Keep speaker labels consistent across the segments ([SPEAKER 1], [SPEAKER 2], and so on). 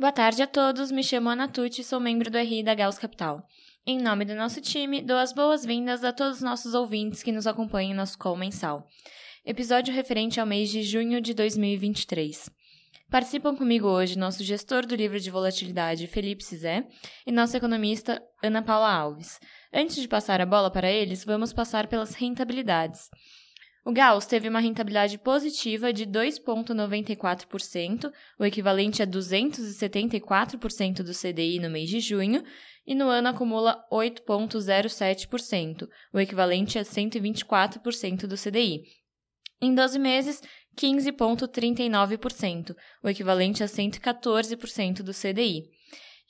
[SPEAKER 1] Boa tarde a todos, me chamo Ana Tucci sou membro do RI da Gauss Capital. Em nome do nosso time, dou as boas-vindas a todos os nossos ouvintes que nos acompanham em nosso call mensal. Episódio referente ao mês de junho de 2023. Participam comigo hoje nosso gestor do livro de volatilidade, Felipe Cizé, e nossa economista, Ana Paula Alves. Antes de passar a bola para eles, vamos passar pelas rentabilidades. O Gauss teve uma rentabilidade positiva de 2,94%, o equivalente a 274% do CDI no mês de junho, e no ano acumula 8,07%, o equivalente a 124% do CDI. Em 12 meses, 15,39%, o equivalente a 114% do CDI.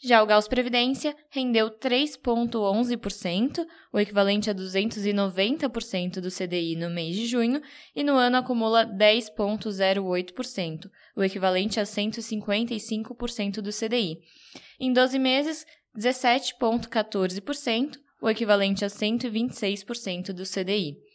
[SPEAKER 1] Já o Gauss Previdência rendeu 3,11%, o equivalente a 290% do CDI no mês de junho, e no ano acumula 10,08%, o equivalente a 155% do CDI. Em 12 meses, 17,14%, o equivalente a 126% do CDI.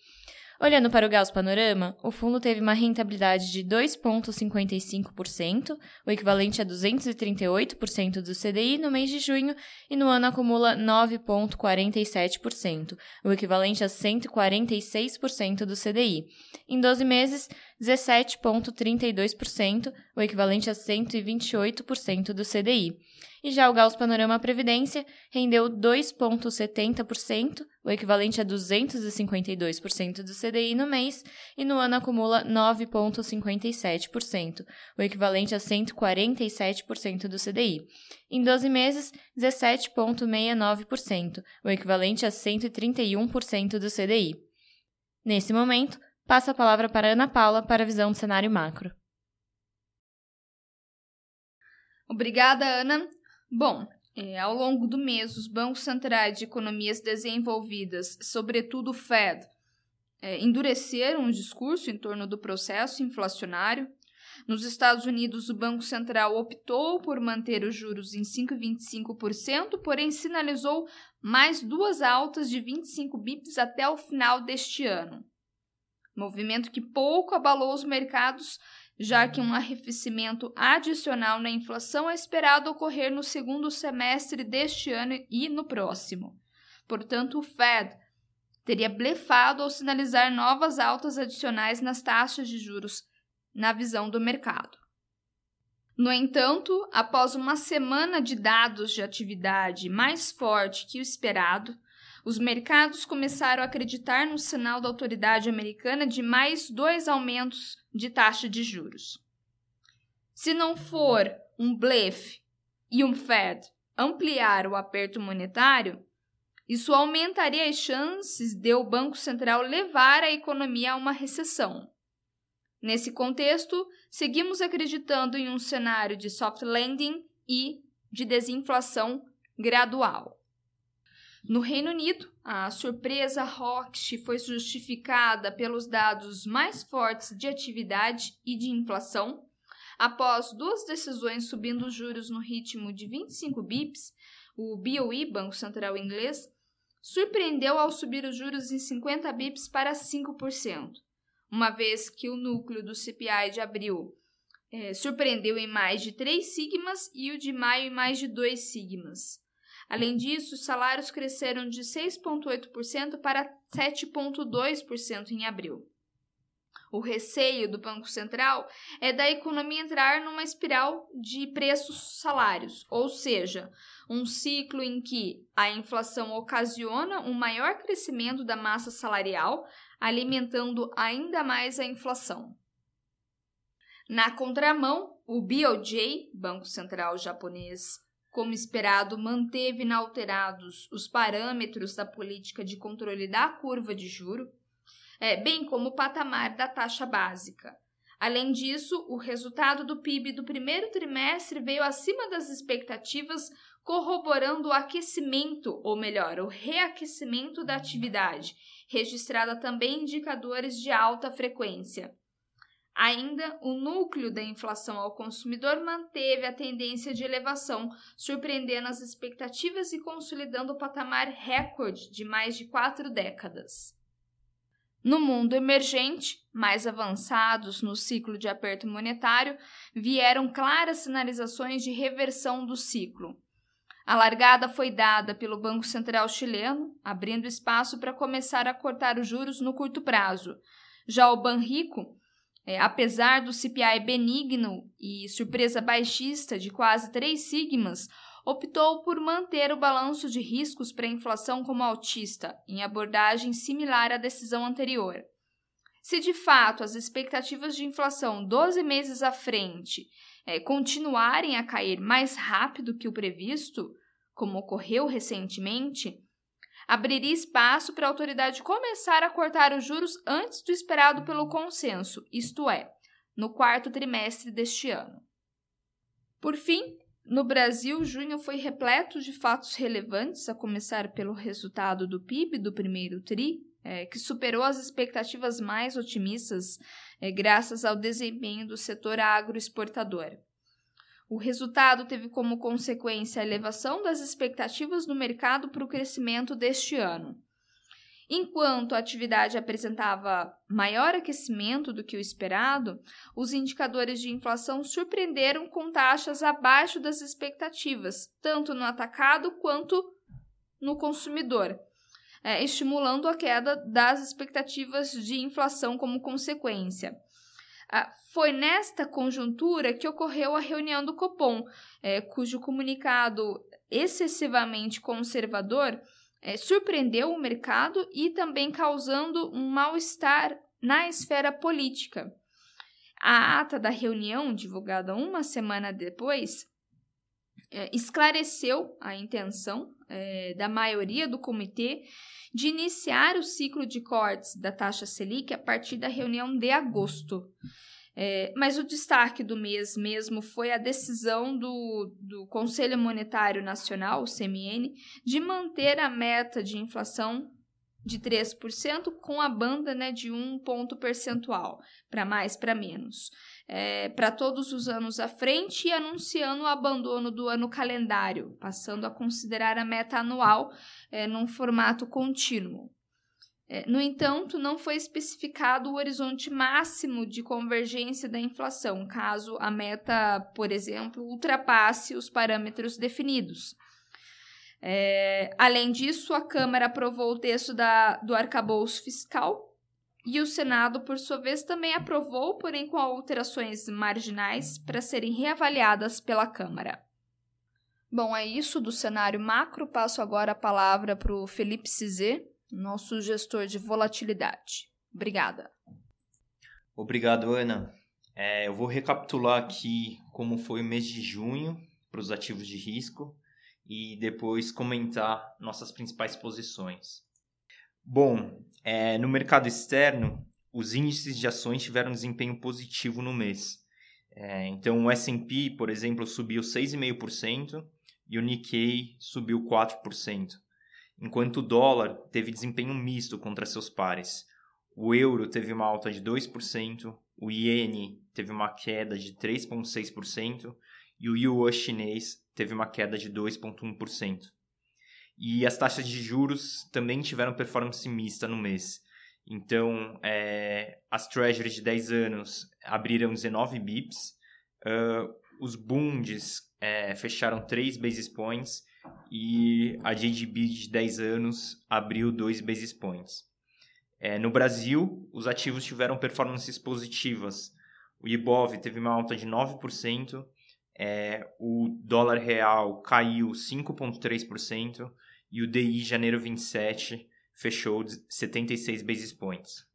[SPEAKER 1] Olhando para o Gauss Panorama, o fundo teve uma rentabilidade de 2,55%, o equivalente a 238% do CDI no mês de junho, e no ano acumula 9,47%, o equivalente a 146% do CDI. Em 12 meses, 17,32%, o equivalente a 128% do CDI. E já o Gauss Panorama Previdência rendeu 2,70%, o equivalente a 252% do CDI no mês, e no ano acumula 9,57%, o equivalente a 147% do CDI. Em 12 meses, 17,69%, o equivalente a 131% do CDI. Nesse momento, passo a palavra para Ana Paula para a visão do cenário macro.
[SPEAKER 2] Obrigada, Ana. Bom, é, ao longo do mês, os bancos centrais de economias desenvolvidas, sobretudo o Fed, é, endureceram o discurso em torno do processo inflacionário. Nos Estados Unidos, o Banco Central optou por manter os juros em 5,25%, porém sinalizou mais duas altas de 25 bips até o final deste ano. Movimento que pouco abalou os mercados já que um arrefecimento adicional na inflação é esperado ocorrer no segundo semestre deste ano e no próximo. Portanto, o Fed teria blefado ao sinalizar novas altas adicionais nas taxas de juros, na visão do mercado. No entanto, após uma semana de dados de atividade mais forte que o esperado, os mercados começaram a acreditar no sinal da autoridade americana de mais dois aumentos de taxa de juros. Se não for um blefe e um Fed ampliar o aperto monetário, isso aumentaria as chances de o Banco Central levar a economia a uma recessão. Nesse contexto, seguimos acreditando em um cenário de soft landing e de desinflação gradual. No Reino Unido, a surpresa Roche foi justificada pelos dados mais fortes de atividade e de inflação. Após duas decisões subindo os juros no ritmo de 25 bips, o BOE, Banco Central Inglês, surpreendeu ao subir os juros em 50 bips para 5%, uma vez que o núcleo do CPI de abril eh, surpreendeu em mais de 3 sigmas e o de maio em mais de 2 sigmas. Além disso, os salários cresceram de 6,8% para 7,2% em abril. O receio do Banco Central é da economia entrar numa espiral de preços-salários, ou seja, um ciclo em que a inflação ocasiona um maior crescimento da massa salarial, alimentando ainda mais a inflação. Na contramão, o BOJ, Banco Central Japonês, como esperado, manteve inalterados os parâmetros da política de controle da curva de juro, é, bem como o patamar da taxa básica. Além disso, o resultado do PIB do primeiro trimestre veio acima das expectativas, corroborando o aquecimento, ou melhor, o reaquecimento da atividade, registrada também indicadores de alta frequência. Ainda, o núcleo da inflação ao consumidor manteve a tendência de elevação, surpreendendo as expectativas e consolidando o patamar recorde de mais de quatro décadas. No mundo emergente, mais avançados no ciclo de aperto monetário, vieram claras sinalizações de reversão do ciclo. A largada foi dada pelo Banco Central chileno, abrindo espaço para começar a cortar os juros no curto prazo. Já o Banrico, é, apesar do CPI benigno e surpresa baixista de quase 3 sigmas, optou por manter o balanço de riscos para a inflação como altista, em abordagem similar à decisão anterior. Se de fato as expectativas de inflação 12 meses à frente é, continuarem a cair mais rápido que o previsto, como ocorreu recentemente, abriria espaço para a autoridade começar a cortar os juros antes do esperado pelo consenso, isto é, no quarto trimestre deste ano. Por fim, no Brasil, junho foi repleto de fatos relevantes, a começar pelo resultado do PIB do primeiro TRI, é, que superou as expectativas mais otimistas é, graças ao desempenho do setor agroexportador. O resultado teve como consequência a elevação das expectativas no mercado para o crescimento deste ano. Enquanto a atividade apresentava maior aquecimento do que o esperado, os indicadores de inflação surpreenderam com taxas abaixo das expectativas, tanto no atacado quanto no consumidor, é, estimulando a queda das expectativas de inflação como consequência. Ah, foi nesta conjuntura que ocorreu a reunião do Copom, é, cujo comunicado excessivamente conservador é, surpreendeu o mercado e também causando um mal-estar na esfera política. A ata da reunião, divulgada uma semana depois, é, esclareceu a intenção é, da maioria do comitê de iniciar o ciclo de cortes da taxa Selic a partir da reunião de agosto. É, mas o destaque do mês mesmo foi a decisão do, do Conselho Monetário Nacional, o CMN, de manter a meta de inflação de 3% com a banda né, de um ponto percentual, para mais, para menos, é, para todos os anos à frente e anunciando o abandono do ano calendário, passando a considerar a meta anual é, num formato contínuo. É, no entanto, não foi especificado o horizonte máximo de convergência da inflação, caso a meta, por exemplo, ultrapasse os parâmetros definidos. É, além disso, a Câmara aprovou o texto da, do arcabouço fiscal e o Senado, por sua vez, também aprovou, porém com alterações marginais, para serem reavaliadas pela Câmara. Bom, é isso do cenário macro. Passo agora a palavra para o Felipe Cizet, nosso gestor de volatilidade. Obrigada.
[SPEAKER 3] Obrigado, Ana. É, eu vou recapitular aqui como foi o mês de junho para os ativos de risco e depois comentar nossas principais posições. Bom, é, no mercado externo, os índices de ações tiveram desempenho positivo no mês. É, então, o S&P, por exemplo, subiu 6,5% e o Nikkei subiu 4% enquanto o dólar teve desempenho misto contra seus pares. O euro teve uma alta de 2%, o iene teve uma queda de 3,6% e o yuan chinês teve uma queda de 2,1%. E as taxas de juros também tiveram performance mista no mês. Então, é, as treasuries de 10 anos abriram 19 bips, uh, os bundes é, fecharam 3 basis points e a JGB de 10 anos abriu 2 basis points. É, no Brasil, os ativos tiveram performances positivas. O IBOV teve uma alta de 9%, é, o dólar real caiu 5,3% e o DI janeiro 27 fechou 76 basis points.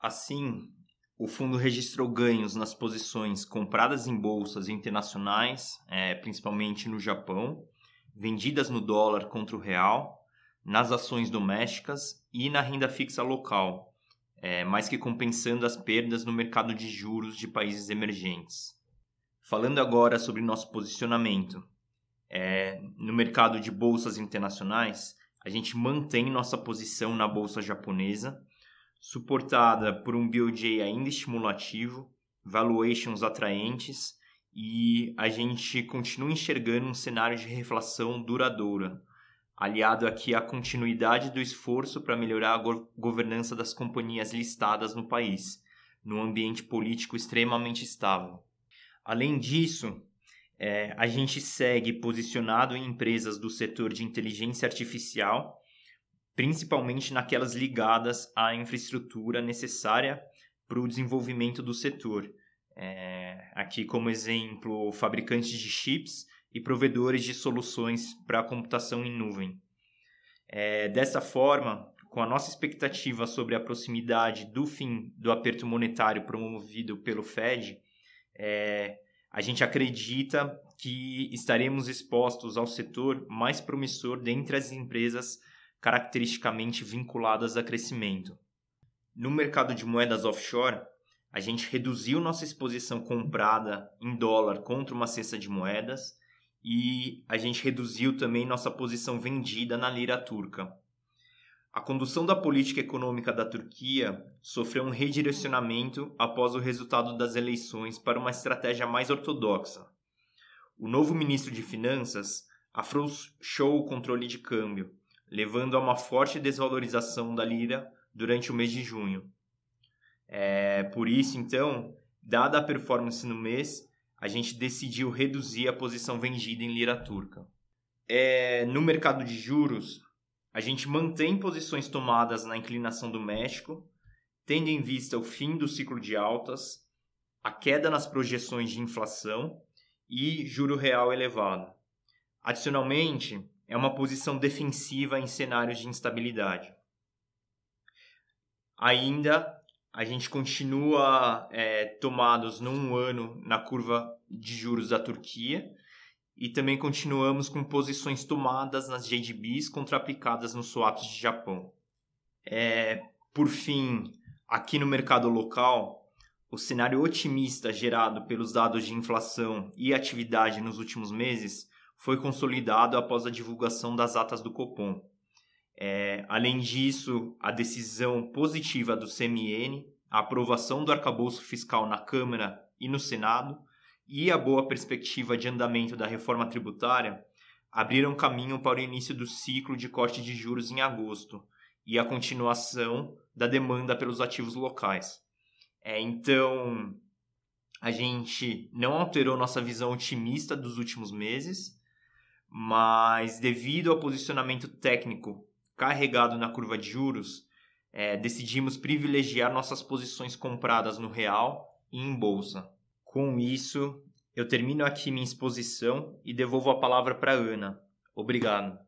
[SPEAKER 3] Assim, o fundo registrou ganhos nas posições compradas em bolsas internacionais, é, principalmente no Japão, vendidas no dólar contra o real, nas ações domésticas e na renda fixa local, é, mais que compensando as perdas no mercado de juros de países emergentes. Falando agora sobre nosso posicionamento, é, no mercado de bolsas internacionais, a gente mantém nossa posição na bolsa japonesa, suportada por um BOJ ainda estimulativo, valuations atraentes e a gente continua enxergando um cenário de reflação duradoura, aliado aqui à continuidade do esforço para melhorar a go governança das companhias listadas no país, num ambiente político extremamente estável. Além disso, é, a gente segue posicionado em empresas do setor de inteligência artificial, principalmente naquelas ligadas à infraestrutura necessária para o desenvolvimento do setor. É, aqui, como exemplo, fabricantes de chips e provedores de soluções para computação em nuvem. É, dessa forma, com a nossa expectativa sobre a proximidade do fim do aperto monetário promovido pelo Fed, é, a gente acredita que estaremos expostos ao setor mais promissor dentre as empresas caracteristicamente vinculadas a crescimento. No mercado de moedas offshore, a gente reduziu nossa exposição comprada em dólar contra uma cesta de moedas e a gente reduziu também nossa posição vendida na lira turca. A condução da política econômica da Turquia sofreu um redirecionamento após o resultado das eleições para uma estratégia mais ortodoxa. O novo ministro de Finanças afrouxou o controle de câmbio, levando a uma forte desvalorização da lira durante o mês de junho. É, por isso, então, dada a performance no mês, a gente decidiu reduzir a posição vendida em lira turca. É, no mercado de juros, a gente mantém posições tomadas na inclinação do México, tendo em vista o fim do ciclo de altas, a queda nas projeções de inflação e juro real elevado. Adicionalmente, é uma posição defensiva em cenários de instabilidade. Ainda, a gente continua é, tomados num ano na curva de juros da Turquia, e também continuamos com posições tomadas nas JGBs contra-aplicadas nos swaps de Japão. É, por fim, aqui no mercado local, o cenário otimista gerado pelos dados de inflação e atividade nos últimos meses foi consolidado após a divulgação das atas do Copom. É, além disso, a decisão positiva do CMN, a aprovação do arcabouço fiscal na Câmara e no Senado e a boa perspectiva de andamento da reforma tributária abriram caminho para o início do ciclo de corte de juros em agosto e a continuação da demanda pelos ativos locais. É, então, a gente não alterou nossa visão otimista dos últimos meses, mas devido ao posicionamento técnico carregado na curva de juros, é, decidimos privilegiar nossas posições compradas no real e em bolsa. Com isso, eu termino aqui minha exposição e devolvo a palavra para Ana. Obrigado.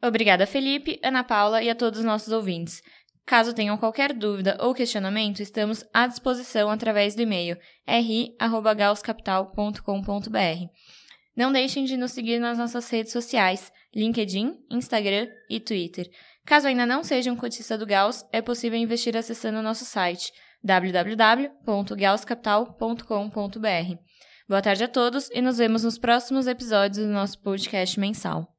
[SPEAKER 1] Obrigada, Felipe, Ana Paula e a todos os nossos ouvintes. Caso tenham qualquer dúvida ou questionamento, estamos à disposição através do e-mail ri@gauscapital.com.br. Não deixem de nos seguir nas nossas redes sociais, LinkedIn, Instagram e Twitter. Caso ainda não seja um cotista do Gauss, é possível investir acessando o nosso site www.gauscapital.com.br. Boa tarde a todos e nos vemos nos próximos episódios do nosso podcast mensal.